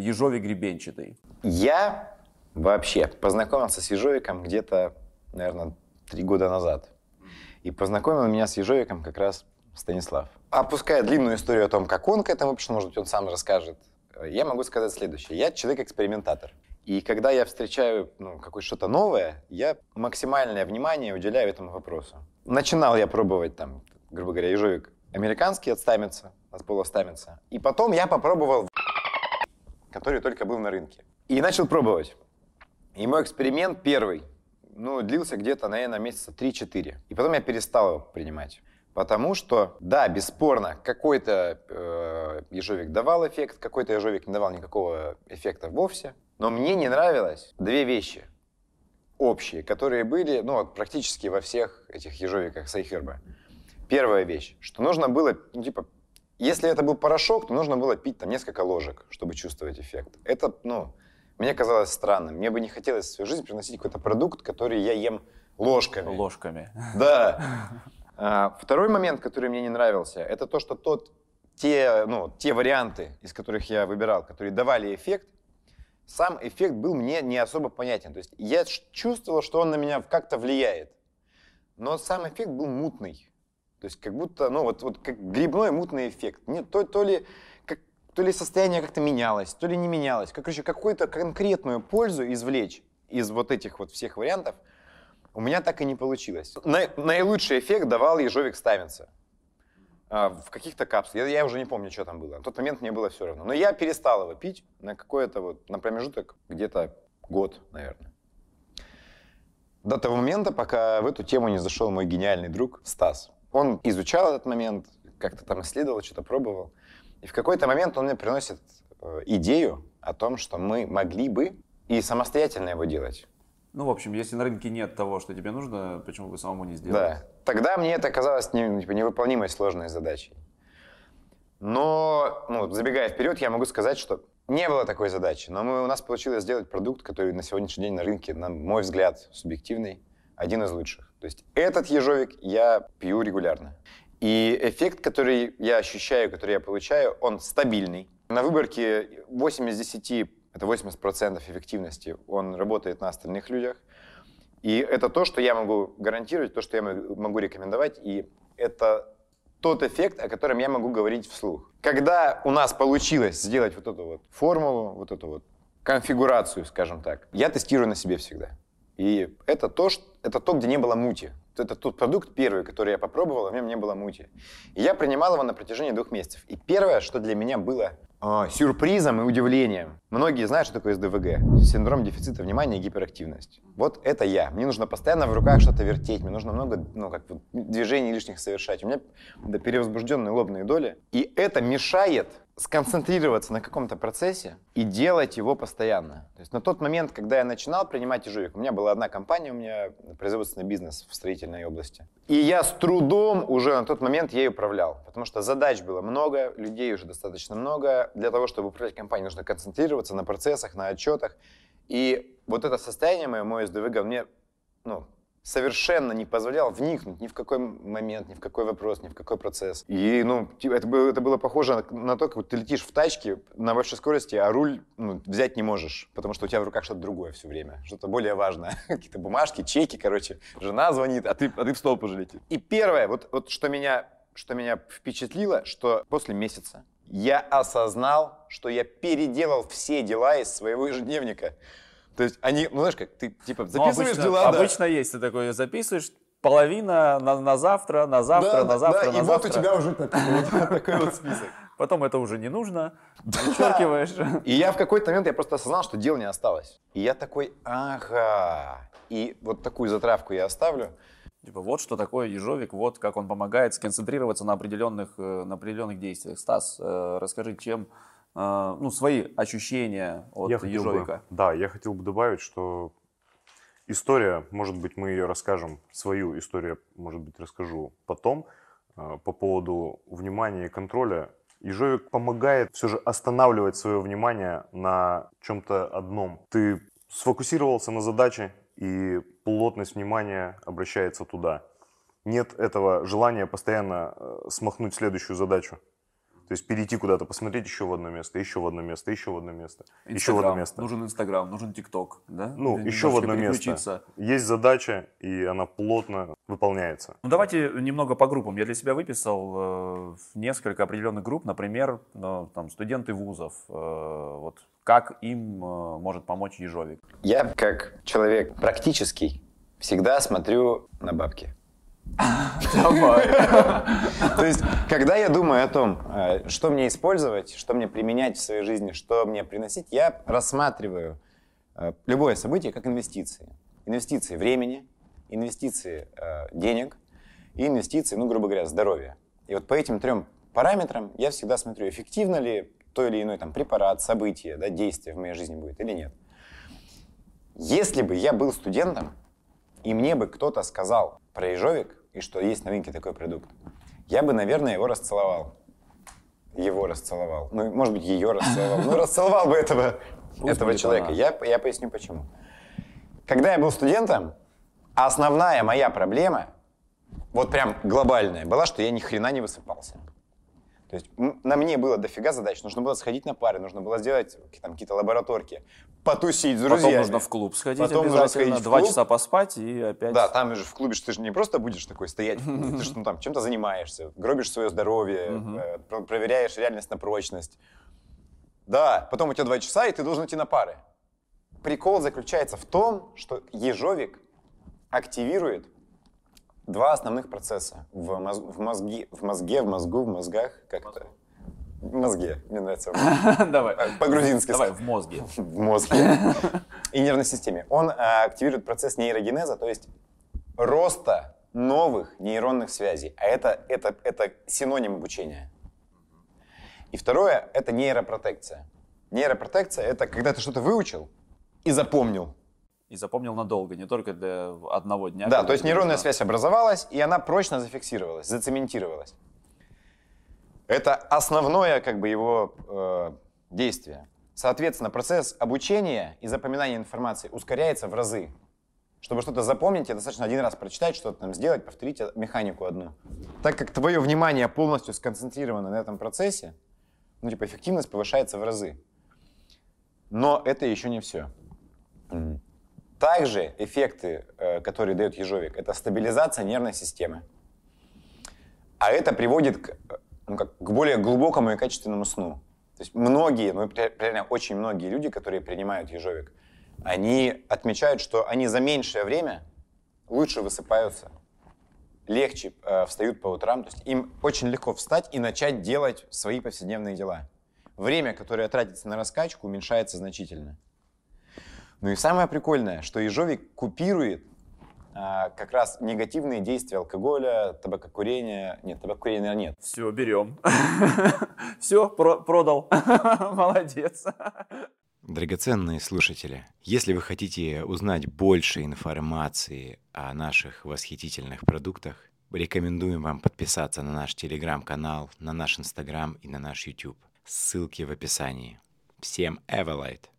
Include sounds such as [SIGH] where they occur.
ежовик гребенчатый? Я вообще познакомился с ежовиком где-то, наверное, три года назад. И познакомил меня с ежовиком как раз Станислав. Опуская длинную историю о том, как он к этому пришел, может быть, он сам расскажет, я могу сказать следующее. Я человек-экспериментатор. И когда я встречаю ну, какое-то что-то новое, я максимальное внимание уделяю этому вопросу. Начинал я пробовать там, грубо говоря, ежовик американский от Стамица, от пола Стамица. И потом я попробовал который только был на рынке. И начал пробовать. И мой эксперимент первый, ну, длился где-то, наверное, месяца 3-4. И потом я перестал его принимать. Потому что, да, бесспорно, какой-то э, ежовик давал эффект, какой-то ежовик не давал никакого эффекта вовсе. Но мне не нравилось две вещи общие, которые были ну, практически во всех этих ежовиках Сайхерба. Первая вещь, что нужно было, ну, типа, если это был порошок, то нужно было пить там несколько ложек, чтобы чувствовать эффект. Это, ну, мне казалось странным. Мне бы не хотелось в свою жизнь приносить какой-то продукт, который я ем ложками. Ложками. Да. [LAUGHS] А, второй момент, который мне не нравился, это то, что тот, те, ну, те варианты, из которых я выбирал, которые давали эффект, сам эффект был мне не особо понятен. То есть я чувствовал, что он на меня как-то влияет. Но сам эффект был мутный. То есть как будто, ну вот, вот как грибной мутный эффект. Нет, то, то ли как, то ли состояние как-то менялось, то ли не менялось. Как, короче, какую-то конкретную пользу извлечь из вот этих вот всех вариантов – у меня так и не получилось. На, наилучший эффект давал ежовик ставится. А, в каких-то капсулах. Я, я уже не помню, что там было. На тот момент мне было все равно. Но я перестал его пить на какой-то вот, на промежуток где-то год, наверное. До того момента, пока в эту тему не зашел мой гениальный друг Стас. Он изучал этот момент, как-то там исследовал, что-то пробовал. И в какой-то момент он мне приносит э, идею о том, что мы могли бы и самостоятельно его делать. Ну, в общем, если на рынке нет того, что тебе нужно, почему бы самому не сделать? Да. Тогда мне это казалось не, типа, невыполнимой сложной задачей. Но, ну, забегая вперед, я могу сказать, что не было такой задачи. Но мы, у нас получилось сделать продукт, который на сегодняшний день на рынке, на мой взгляд, субъективный, один из лучших. То есть этот ежовик я пью регулярно. И эффект, который я ощущаю, который я получаю, он стабильный. На выборке 8 из 10 это 80% эффективности, он работает на остальных людях. И это то, что я могу гарантировать, то, что я могу рекомендовать, и это тот эффект, о котором я могу говорить вслух. Когда у нас получилось сделать вот эту вот формулу, вот эту вот конфигурацию, скажем так, я тестирую на себе всегда. И это то, что, это то, где не было мути. Это тот продукт первый, который я попробовал, а в нем не было мути. И я принимал его на протяжении двух месяцев. И первое, что для меня было э, сюрпризом и удивлением. Многие знают, что такое СДВГ. Синдром дефицита внимания и гиперактивность. Вот это я. Мне нужно постоянно в руках что-то вертеть, мне нужно много ну, как вот, движений лишних совершать. У меня да, перевозбужденные лобные доли. И это мешает сконцентрироваться на каком-то процессе и делать его постоянно. То есть на тот момент, когда я начинал принимать ежовик, у меня была одна компания, у меня производственный бизнес в строительной области. И я с трудом уже на тот момент ей управлял, потому что задач было много, людей уже достаточно много. Для того, чтобы управлять компанией, нужно концентрироваться на процессах, на отчетах. И вот это состояние мое, мой СДВГ, мне ну, совершенно не позволял вникнуть ни в какой момент, ни в какой вопрос, ни в какой процесс. И, ну, это было, это было похоже на то, как ты летишь в тачке на большой скорости, а руль ну, взять не можешь, потому что у тебя в руках что-то другое все время, что-то более важное. [LAUGHS] Какие-то бумажки, чеки, короче. Жена звонит, а ты, а ты в столб уже летишь. И первое, вот, вот что, меня, что меня впечатлило, что после месяца я осознал, что я переделал все дела из своего ежедневника. То есть они, ну знаешь как, ты типа ну, записываешь ну, обычно, дела, да. Обычно есть, ты такой записываешь, половина на, на завтра, на завтра, да, на завтра, да, на и завтра. вот у тебя уже такой вот, [LAUGHS] такой вот список. Потом это уже не нужно, вычеркиваешь. И я в какой-то момент я просто осознал, что дел не осталось. И я такой, ага. И вот такую затравку я оставлю. Типа вот что такое ежовик, вот как он помогает сконцентрироваться на определенных, э, на определенных действиях. Стас, э, расскажи, чем ну, свои ощущения от я ежовика. Бы, да, я хотел бы добавить, что история, может быть, мы ее расскажем, свою историю, может быть, расскажу потом, а, по поводу внимания и контроля. Ежовик помогает все же останавливать свое внимание на чем-то одном. Ты сфокусировался на задаче, и плотность внимания обращается туда. Нет этого желания постоянно э, смахнуть следующую задачу. То есть перейти куда-то, посмотреть еще в одно место, еще в одно место, еще в одно место, Инстаграм, еще в одно место. Нужен Инстаграм, нужен ТикТок, да? Ну, Или еще в одно место. Есть задача, и она плотно выполняется. Ну, давайте немного по группам. Я для себя выписал э, несколько определенных групп, например, э, там, студенты вузов. Э, вот как им э, может помочь ежовик? Я, как человек практический, всегда смотрю на бабки. Давай. [LAUGHS] То есть, когда я думаю о том, э, что мне использовать, что мне применять в своей жизни, что мне приносить, я рассматриваю э, любое событие как инвестиции. Инвестиции времени, инвестиции э, денег и инвестиции, ну, грубо говоря, здоровья. И вот по этим трем параметрам я всегда смотрю, эффективно ли то или иной там, препарат, событие, да, действие в моей жизни будет или нет. Если бы я был студентом, и мне бы кто-то сказал про ежовик, и что есть рынке такой продукт, я бы, наверное, его расцеловал. Его расцеловал. Ну, может быть, ее расцеловал. Ну, расцеловал бы этого, этого человека. Я, я поясню почему. Когда я был студентом, основная моя проблема, вот прям глобальная, была, что я ни хрена не высыпался. То есть на мне было дофига задач. Нужно было сходить на пары, нужно было сделать там, какие-то лабораторки, потусить с друзьями. Потом нужно в клуб сходить Потом нужно сходить в два часа поспать и опять... Да, там же в клубе ты же не просто будешь такой стоять, ты же ну, там чем-то занимаешься, гробишь свое здоровье, э, про- проверяешь реальность на прочность. Да, потом у тебя два часа, и ты должен идти на пары. Прикол заключается в том, что ежовик активирует два основных процесса в, моз- в мозге, в мозге, в мозгу, в мозгах, как это? В мозге, мне нравится. [LAUGHS] Давай. По-грузински Давай, в мозге. [LAUGHS] в мозге [LAUGHS] и нервной системе. Он а, активирует процесс нейрогенеза, то есть роста новых нейронных связей. А это, это, это синоним обучения. И второе — это нейропротекция. Нейропротекция — это когда ты что-то выучил и запомнил. И запомнил надолго, не только для одного дня. Да, то есть нейронная нужно. связь образовалась, и она прочно зафиксировалась, зацементировалась. Это основное как бы его э, действие. Соответственно, процесс обучения и запоминания информации ускоряется в разы. Чтобы что-то запомнить, достаточно один раз прочитать, что-то там сделать, повторить э, механику одну. Так как твое внимание полностью сконцентрировано на этом процессе, ну, типа, эффективность повышается в разы. Но это еще не все. Также эффекты, э, которые дает ежовик, это стабилизация нервной системы. А это приводит к, э, ну, как, к более глубокому и качественному сну. То есть многие, ну ре- реально очень многие люди, которые принимают ежовик, они отмечают, что они за меньшее время лучше высыпаются, легче э, встают по утрам. То есть им очень легко встать и начать делать свои повседневные дела. Время, которое тратится на раскачку, уменьшается значительно. Ну и самое прикольное, что ежовик купирует а, как раз негативные действия алкоголя, табакокурения. Нет, табакокурения нет. Все, берем. [LAUGHS] Все, продал. [LAUGHS] Молодец. Драгоценные слушатели, если вы хотите узнать больше информации о наших восхитительных продуктах, рекомендуем вам подписаться на наш телеграм-канал, на наш инстаграм и на наш YouTube. Ссылки в описании. Всем Эвелайт!